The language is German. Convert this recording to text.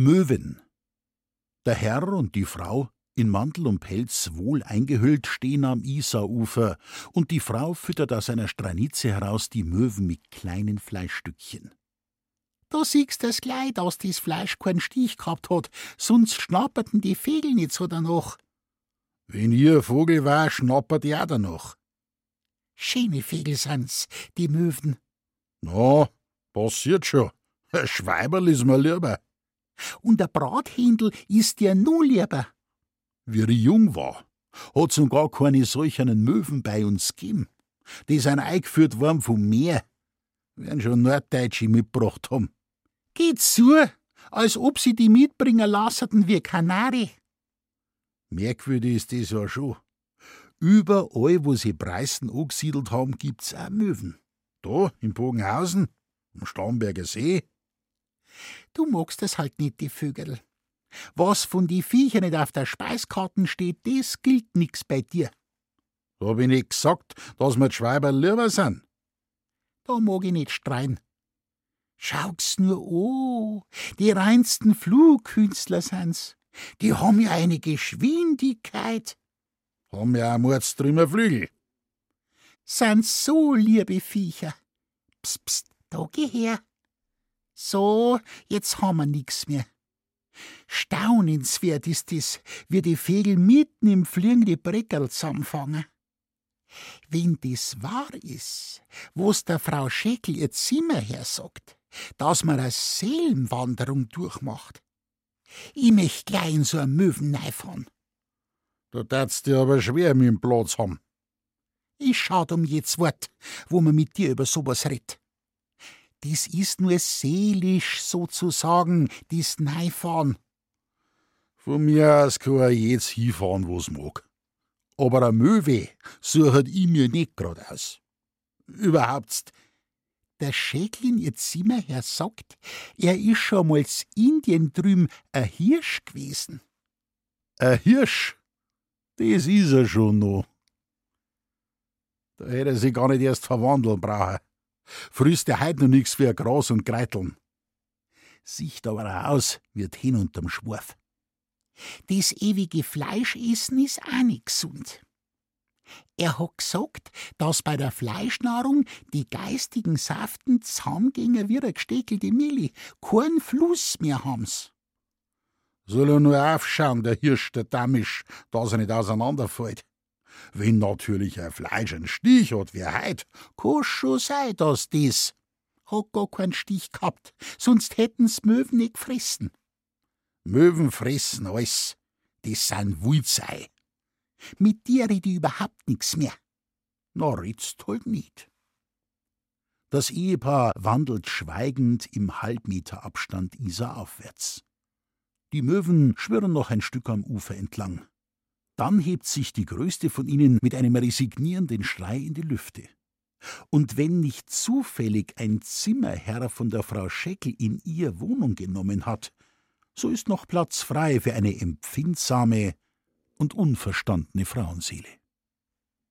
Möwen. Der Herr und die Frau, in Mantel und Pelz wohl eingehüllt, stehen am Isarufer, und die Frau füttert aus einer Stranitze heraus die Möwen mit kleinen Fleischstückchen. Da siehst das gleich, dass das Fleisch keinen Stich gehabt hat, sonst schnapperten die Vögel nicht so danach. Wenn ihr Vogel war, schnappert ihr auch danach. Schöne Vögel sind's, die Möwen. Na, passiert schon. Ein Schweiberl ist mir lieber. Und der Brathändel ist dir nur lieber. Wie ich jung war, hat's noch gar keine solchen Möwen bei uns gegeben. Die sind eingeführt worden vom Meer. Werden schon Norddeutsche mitgebracht haben. Geht zu, als ob sie die mitbringen lassen wie Kanari. Merkwürdig ist das ja schon. Überall, wo sie Preußen angesiedelt haben, gibt's auch Möwen. Da, in Bogenhausen, am Starnberger See. Du magst es halt nicht, die Vögel. Was von die Viecher nicht auf der Speiskarten steht, das gilt nix bei dir. Da hab ich nicht gesagt, dass mir die Schweiber lieber sind. Da mag ich nicht streien. Schau's nur an, die reinsten Flugkünstler sind's. Die haben ja eine Geschwindigkeit. Haben ja auch mordstrümmer Flügel. Sind so liebe Viecher. Psst, psst, da geh her. So, jetzt haben wir nix mehr. Staunenswert ist es, wie die Vögel mitten im Fliegen die Breckerl zusammenfangen. Wenn das wahr ist, wo's der Frau Scheckel ihr Zimmer hersagt, dass man eine Seelenwanderung durchmacht. Ich möcht gleich in so einem Möwen fahren. Da tat's dir aber schwer mit dem Platz haben. Ich schad um jedes Wort, wo man mit dir über sowas redt. Das ist nur seelisch sozusagen, dies Neifahren. Von mir aus kann er jetzt hinfahren, wo's mag. Aber a Möwe sucht ich mir nicht grad aus. Überhaupt, der Schäkel in ihr Zimmer her sagt, er ist schon mal Indien drüben a Hirsch gewesen. A Hirsch? Das is er schon noch. Da hätte er sich gar nicht erst verwandeln brauchen. Frisst er heut noch nix für Gras und Greiteln. Sieht aber auch aus, wird hin unterm Schwarf. Das ewige Fleischessen ist auch nicht gesund. Er hat gesagt, dass bei der Fleischnahrung die geistigen Saften zusammengehen wie eine gesteckelte Milli, keinen Fluss mehr haben's. Soll er nur aufschauen, der Hirsch, der Damisch, dass er nicht auseinanderfällt. Wenn natürlich ein Fleisch einen Stich hat wie heut, kann schon sein, dass das. Hat gar keinen Stich gehabt, sonst hätten's Möwen nicht gefressen. Möwen fressen alles. Das sind Wulzei. Mit dir red ich überhaupt nix mehr. Na, redst halt nicht. Das Ehepaar wandelt schweigend im Halbmeter Abstand Isar aufwärts. Die Möwen schwirren noch ein Stück am Ufer entlang. Dann hebt sich die größte von ihnen mit einem resignierenden Schrei in die Lüfte. Und wenn nicht zufällig ein Zimmerherr von der Frau Scheckel in ihr Wohnung genommen hat, so ist noch Platz frei für eine empfindsame und unverstandene Frauenseele.